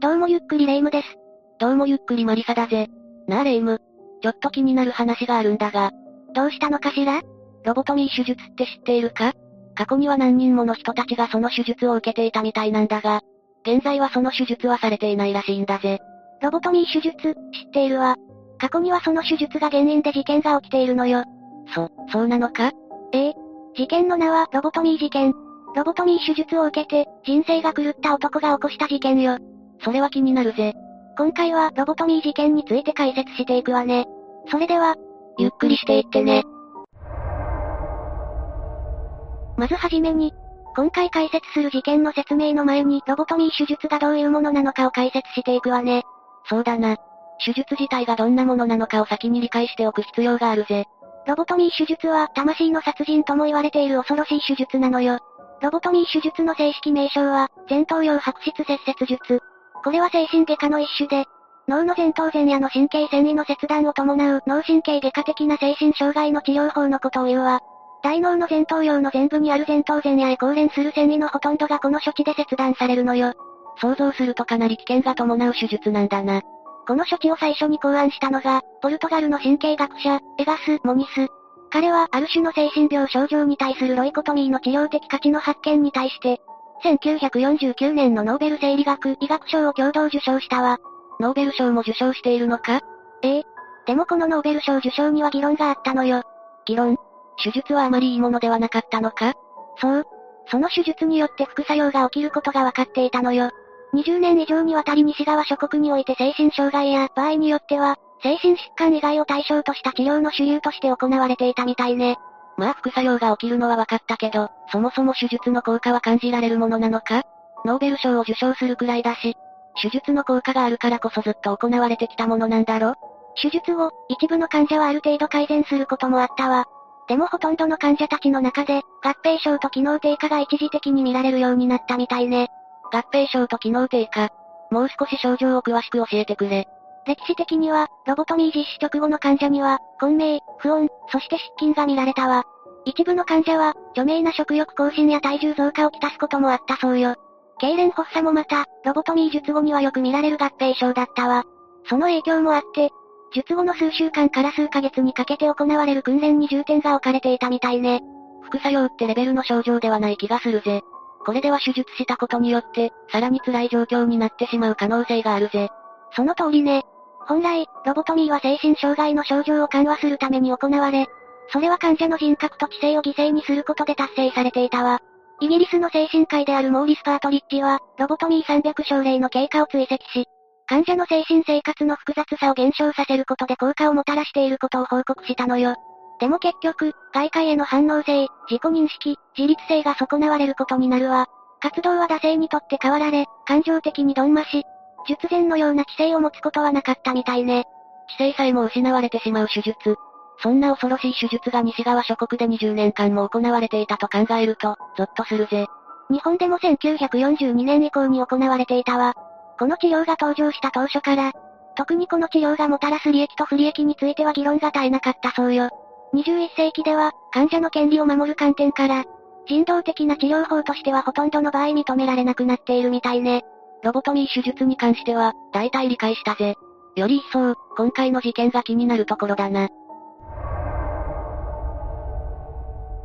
どうもゆっくりレ夢ムです。どうもゆっくりマリサだぜ。なあレ夢ム。ちょっと気になる話があるんだが。どうしたのかしら？ロボトミー手術って知っているか？過去には何人もの人たちがその手術を受けていたみたいなんだが、現在はその手術はされていないらしいんだぜ。ロボトミー手術、知っているわ。過去にはその手術が原因で事件が起きているのよ。そ、そうなのか？ええ。事件の名はロボトミー事件。ロボトミー手術を受けて、人生が狂った男が起こした事件よ。それは気になるぜ。今回はロボトミー事件について解説していくわね。それでは、ゆっくりしていってね。まずはじめに、今回解説する事件の説明の前にロボトミー手術がどういうものなのかを解説していくわね。そうだな。手術自体がどんなものなのかを先に理解しておく必要があるぜ。ロボトミー手術は魂の殺人とも言われている恐ろしい手術なのよ。ロボトミー手術の正式名称は、前頭葉白質切切術。これは精神外科の一種で、脳の前頭前野の神経繊維の切断を伴う脳神経外科的な精神障害の治療法のことを言うわ。大脳の前頭葉の前部にある前頭前野へ関連する繊維のほとんどがこの処置で切断されるのよ。想像するとかなり危険が伴う手術なんだな。この処置を最初に考案したのが、ポルトガルの神経学者、エガス・モニス。彼はある種の精神病症状に対するロイコトミーの治療的価値の発見に対して、1949年のノーベル生理学医学賞を共同受賞したわ。ノーベル賞も受賞しているのか？ええ。でもこのノーベル賞受賞には議論があったのよ。議論手術はあまりいいものではなかったのか？そう。その手術によって副作用が起きることが分かっていたのよ。20年以上にわたり西側諸国において精神障害や場合によっては、精神疾患以外を対象とした治療の主流として行われていたみたいね。まあ副作用が起きるのは分かったけど、そもそも手術の効果は感じられるものなのか？ノーベル賞を受賞するくらいだし、手術の効果があるからこそずっと行われてきたものなんだろ？手術後、一部の患者はある程度改善することもあったわ。でもほとんどの患者たちの中で、合併症と機能低下が一時的に見られるようになったみたいね。合併症と機能低下。もう少し症状を詳しく教えてくれ。歴史的には、ロボトミー実施直後の患者には、混迷、不穏、そして失禁が見られたわ。一部の患者は、著名な食欲更新や体重増加をきたすこともあったそうよ。痙攣発作もまた、ロボトミー術後にはよく見られる合併症だったわ。その影響もあって、術後の数週間から数ヶ月にかけて行われる訓練に重点が置かれていたみたいね。副作用ってレベルの症状ではない気がするぜ。これでは手術したことによって、さらに辛い状況になってしまう可能性があるぜ。その通りね。本来、ロボトミーは精神障害の症状を緩和するために行われ、それは患者の人格と知性を犠牲にすることで達成されていたわ。イギリスの精神科医であるモーリス・パートリッジは、ロボトミー300症例の経過を追跡し、患者の精神生活の複雑さを減少させることで効果をもたらしていることを報告したのよ。でも結局、外界への反応性、自己認識、自立性が損なわれることになるわ。活動は惰性にとって変わられ、感情的にどんまし、術前のような知性を持つことはなかったみたいね。知性さえも失われてしまう手術。そんな恐ろしい手術が西側諸国で20年間も行われていたと考えると、ゾッとするぜ。日本でも1942年以降に行われていたわ。この治療が登場した当初から、特にこの治療がもたらす利益と不利益については議論が絶えなかったそうよ。21世紀では、患者の権利を守る観点から、人道的な治療法としてはほとんどの場合認められなくなっているみたいね。ロボトミー手術に関しては、大体理解したぜ。より一層、今回の事件が気になるところだな。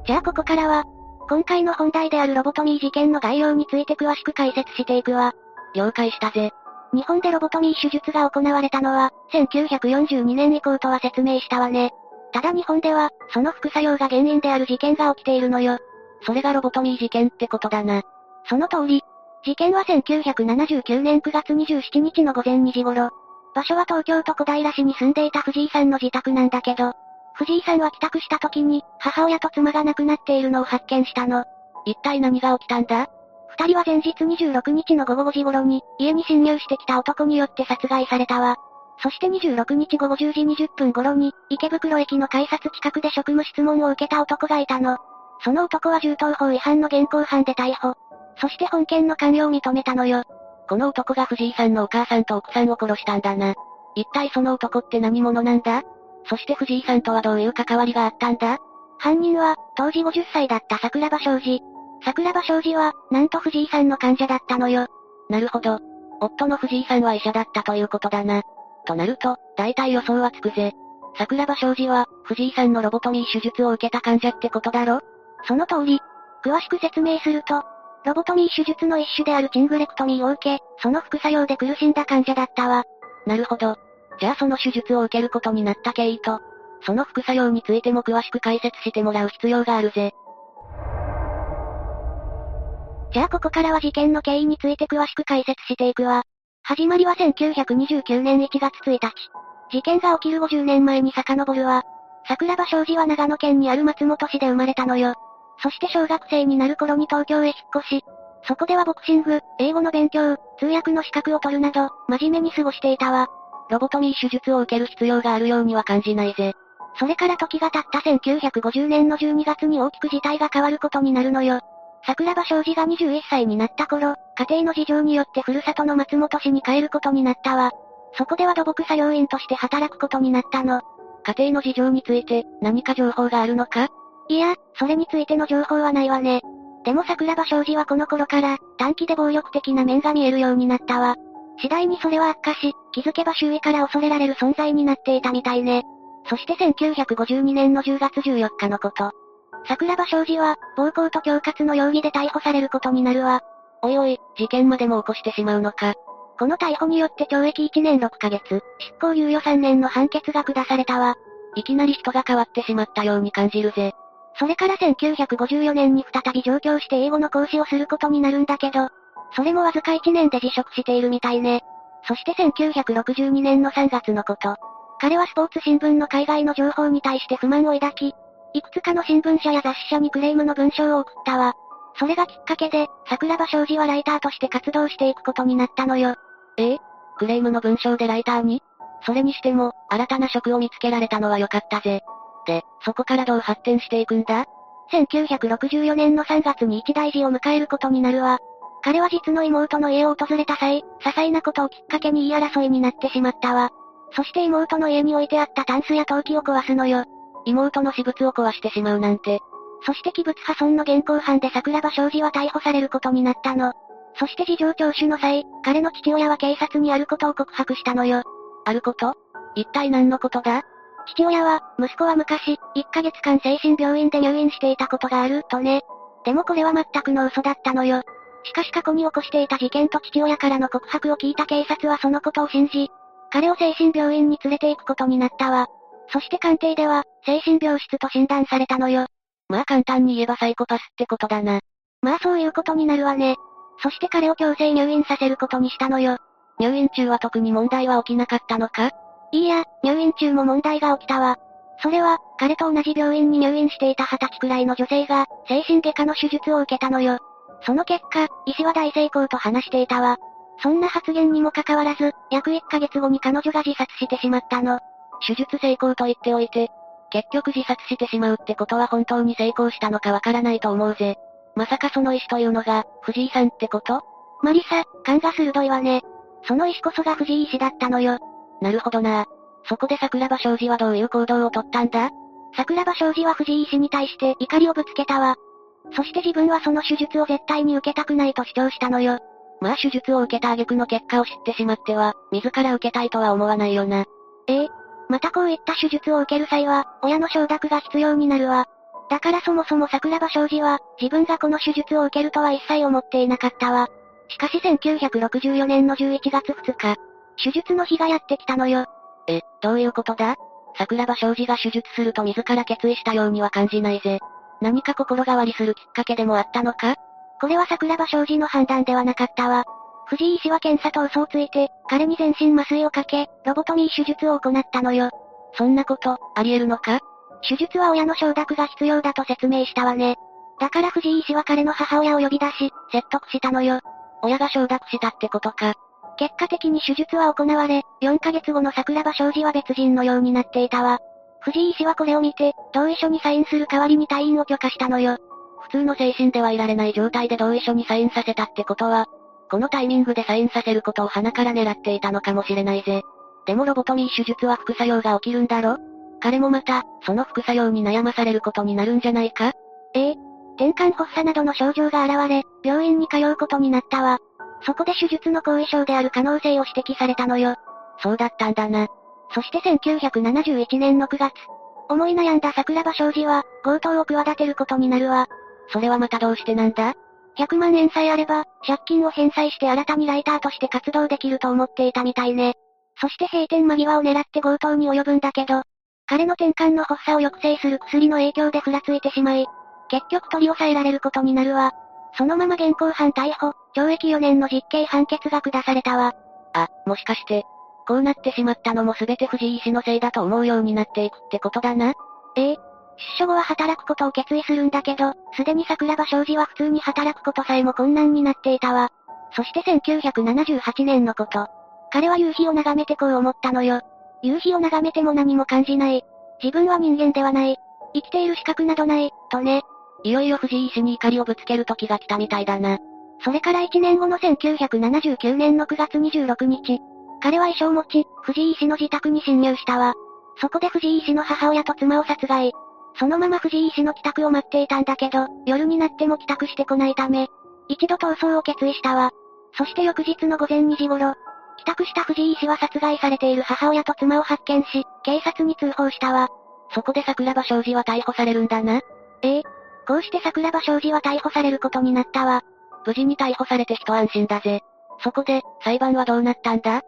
じゃあここからは、今回の本題であるロボトミー事件の概要について詳しく解説していくわ。了解したぜ。日本でロボトミー手術が行われたのは、1942年以降とは説明したわね。ただ日本では、その副作用が原因である事件が起きているのよ。それがロボトミー事件ってことだな。その通り。事件は1979年9月27日の午前2時頃。場所は東京都小平市に住んでいた藤井さんの自宅なんだけど、藤井さんは帰宅した時に、母親と妻が亡くなっているのを発見したの。一体何が起きたんだ？二人は前日26日の午後5時頃に、家に侵入してきた男によって殺害されたわ。そして26日午後10時20分頃に、池袋駅の改札近くで職務質問を受けた男がいたの。その男は銃刀法違反の現行犯で逮捕。そして本件の関与を認めたのよ。この男が藤井さんのお母さんと奥さんを殺したんだな。一体その男って何者なんだ？そして藤井さんとはどういう関わりがあったんだ？犯人は、当時50歳だった桜庭昌司。桜庭昌司は、なんと藤井さんの患者だったのよ。なるほど。夫の藤井さんは医者だったということだな。となると、大体予想はつくぜ。桜庭昌司は、藤井さんのロボトミー手術を受けた患者ってことだろ？その通り。詳しく説明すると、ロボトミー手術の一種であるチングレクトミーを受け、その副作用で苦しんだ患者だったわ。なるほど。じゃあその手術を受けることになった経緯と、その副作用についても詳しく解説してもらう必要があるぜ。じゃあここからは事件の経緯について詳しく解説していくわ。始まりは1929年1月1日。事件が起きる50年前に遡るわ。桜庭昌司は長野県にある松本市で生まれたのよ。そして小学生になる頃に東京へ引っ越し、そこではボクシング、英語の勉強、通訳の資格を取るなど、真面目に過ごしていたわ。ロボトミー手術を受ける必要があるようには感じないぜ。それから時が経った1950年の12月に大きく事態が変わることになるのよ。桜庭昌司が21歳になった頃、家庭の事情によってふるさとの松本市に帰ることになったわ。そこでは土木作業員として働くことになったの。家庭の事情について、何か情報があるのか？いや、それについての情報はないわね。でも桜庭昌司はこの頃から、短期で暴力的な面が見えるようになったわ。次第にそれは悪化し、気づけば周囲から恐れられる存在になっていたみたいね。そして1952年の10月14日のこと。桜庭昌司は、暴行と恐喝の容疑で逮捕されることになるわ。おいおい、事件までも起こしてしまうのか。この逮捕によって懲役1年6ヶ月、執行猶予3年の判決が下されたわ。いきなり人が変わってしまったように感じるぜ。それから1954年に再び上京して英語の講師をすることになるんだけど、それもわずか1年で辞職しているみたいね。そして1962年の3月のこと。彼はスポーツ新聞の海外の情報に対して不満を抱き、いくつかの新聞社や雑誌社にクレームの文章を送ったわ。それがきっかけで、桜庭昌司はライターとして活動していくことになったのよ。ええ？クレームの文章でライターに？それにしても、新たな職を見つけられたのは良かったぜ。で、そこからどう発展していくんだ ?1964 年の3月に一大事を迎えることになるわ。彼は実の妹の家を訪れた際、些細なことをきっかけに言い争いになってしまったわ。そして妹の家に置いてあったタンスや陶器を壊すのよ。妹の私物を壊してしまうなんて。そして器物破損の現行犯で桜庭昌司は逮捕されることになったの。そして事情聴取の際、彼の父親は警察にあることを告白したのよ。あること？一体何のことだ？父親は、息子は昔、1ヶ月間精神病院で入院していたことがある、とね。でもこれは全くの嘘だったのよ。しかし過去に起こしていた事件と父親からの告白を聞いた警察はそのことを信じ、彼を精神病院に連れて行くことになったわ。そして鑑定では、精神病室と診断されたのよ。まあ簡単に言えばサイコパスってことだな。まあそういうことになるわね。そして彼を強制入院させることにしたのよ。入院中は特に問題は起きなかったのかいいや、入院中も問題が起きたわ。それは、彼と同じ病院に入院していた二十歳くらいの女性が、精神外科の手術を受けたのよ。その結果、医師は大成功と話していたわ。そんな発言にもかかわらず、約1ヶ月後に彼女が自殺してしまったの。手術成功と言っておいて、結局自殺してしまうってことは本当に成功したのかわからないと思うぜ。まさかその医師というのが、藤井さんってこと？マリサ、勘が鋭いわね。その医師こそが藤井医師だったのよ。なるほどな。そこで桜庭昌司はどういう行動をとったんだ？桜庭昌司は藤井医師に対して怒りをぶつけたわ。そして自分はその手術を絶対に受けたくないと主張したのよ。まあ手術を受けた挙句の結果を知ってしまっては、自ら受けたいとは思わないよな。え？え。またこういった手術を受ける際は、親の承諾が必要になるわ。だからそもそも桜庭昌司は、自分がこの手術を受けるとは一切思っていなかったわ。しかし1964年の11月2日、手術の日がやってきたのよ。え、どういうことだ？桜庭昌司が手術すると自ら決意したようには感じないぜ。何か心変わりするきっかけでもあったのか？これは桜庭昌司の判断ではなかったわ。藤井医師は検査と嘘をついて、彼に全身麻酔をかけ、ロボトミー手術を行ったのよ。そんなこと、あり得るのか？手術は親の承諾が必要だと説明したわね。だから藤井医師は彼の母親を呼び出し、説得したのよ。親が承諾したってことか。結果的に手術は行われ、4ヶ月後の桜庭昌司は別人のようになっていたわ。藤井医師はこれを見て、同意書にサインする代わりに退院を許可したのよ。普通の精神ではいられない状態で同意書にサインさせたってことは、このタイミングでサインさせることを鼻から狙っていたのかもしれないぜ。でもロボトミー手術は副作用が起きるんだろ？彼もまた、その副作用に悩まされることになるんじゃないか？ええ。転換発作などの症状が現れ、病院に通うことになったわ。そこで手術の後遺症である可能性を指摘されたのよ。そうだったんだな。そして1971年の9月、思い悩んだ桜庭昌司は、強盗を企てることになるわ。それはまたどうしてなんだ ?100 万円さえあれば、借金を返済して新たにライターとして活動できると思っていたみたいね。そして閉店間際を狙って強盗に及ぶんだけど、彼の転換の発作を抑制する薬の影響でふらついてしまい、結局取り押さえられることになるわ。そのまま現行犯逮捕、懲役4年の実刑判決が下されたわ。あ、もしかして、こうなってしまったのも全て藤井医師のせいだと思うようになっていくってことだな？ええ。出所後は働くことを決意するんだけど、すでに桜庭昌司は普通に働くことさえも困難になっていたわ。そして1978年のこと。彼は夕日を眺めてこう思ったのよ。夕日を眺めても何も感じない。自分は人間ではない。生きている資格などない、とね。いよいよ藤井医師に怒りをぶつける時が来たみたいだな。それから1年後の1979年の9月26日、彼は遺書を持ち、藤井医師の自宅に侵入したわ。そこで藤井医師の母親と妻を殺害。そのまま藤井医師の帰宅を待っていたんだけど、夜になっても帰宅してこないため、一度逃走を決意したわ。そして翌日の午前2時頃、帰宅した藤井医師は殺害されている母親と妻を発見し、警察に通報したわ。そこで桜庭昌司は逮捕されるんだな。ええ。こうして桜庭昌司は逮捕されることになったわ。無事に逮捕されて一安心だぜ。そこで、裁判はどうなったんだ？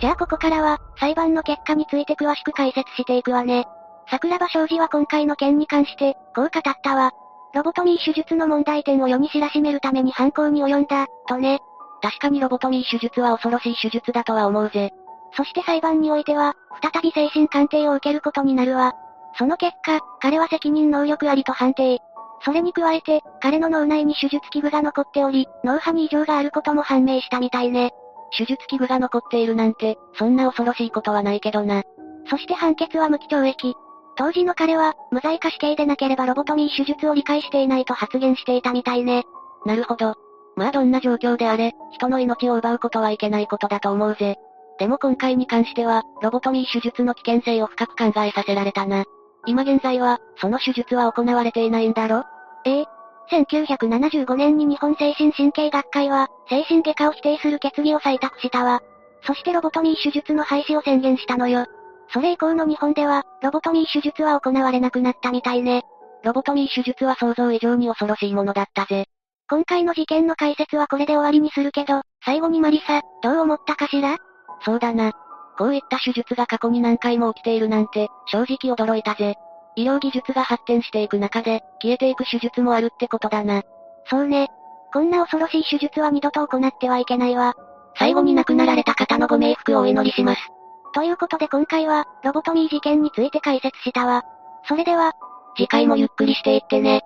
じゃあここからは、裁判の結果について詳しく解説していくわね。桜庭昌司は今回の件に関して、こう語ったわ。ロボトミー手術の問題点を世に知らしめるために犯行に及んだ、とね。確かにロボトミー手術は恐ろしい手術だとは思うぜ。そして裁判においては、再び精神鑑定を受けることになるわ。その結果、彼は責任能力ありと判定。それに加えて、彼の脳内に手術器具が残っており、脳波に異常があることも判明したみたいね。手術器具が残っているなんて、そんな恐ろしいことはないけどな。そして判決は無期懲役。当時の彼は、無罪か死刑でなければロボトミー手術を理解していないと発言していたみたいね。なるほど。まあどんな状況であれ、人の命を奪うことはいけないことだと思うぜ。でも今回に関しては、ロボトミー手術の危険性を深く考えさせられたな。今現在は、その手術は行われていないんだろ？ええ、1975年に日本精神神経学会は、精神外科を否定する決議を採択したわ。そしてロボトミー手術の廃止を宣言したのよ。それ以降の日本では、ロボトミー手術は行われなくなったみたいね。ロボトミー手術は想像以上に恐ろしいものだったぜ。今回の事件の解説はこれで終わりにするけど、最後にマリサ、どう思ったかしら？そうだな。こういった手術が過去に何回も起きているなんて、正直驚いたぜ。医療技術が発展していく中で、消えていく手術もあるってことだな。そうね。こんな恐ろしい手術は二度と行ってはいけないわ。最後に亡くなられた方のご冥福をお祈りします。ということで今回は、ロボトミー事件について解説したわ。それでは、次回もゆっくりしていってね。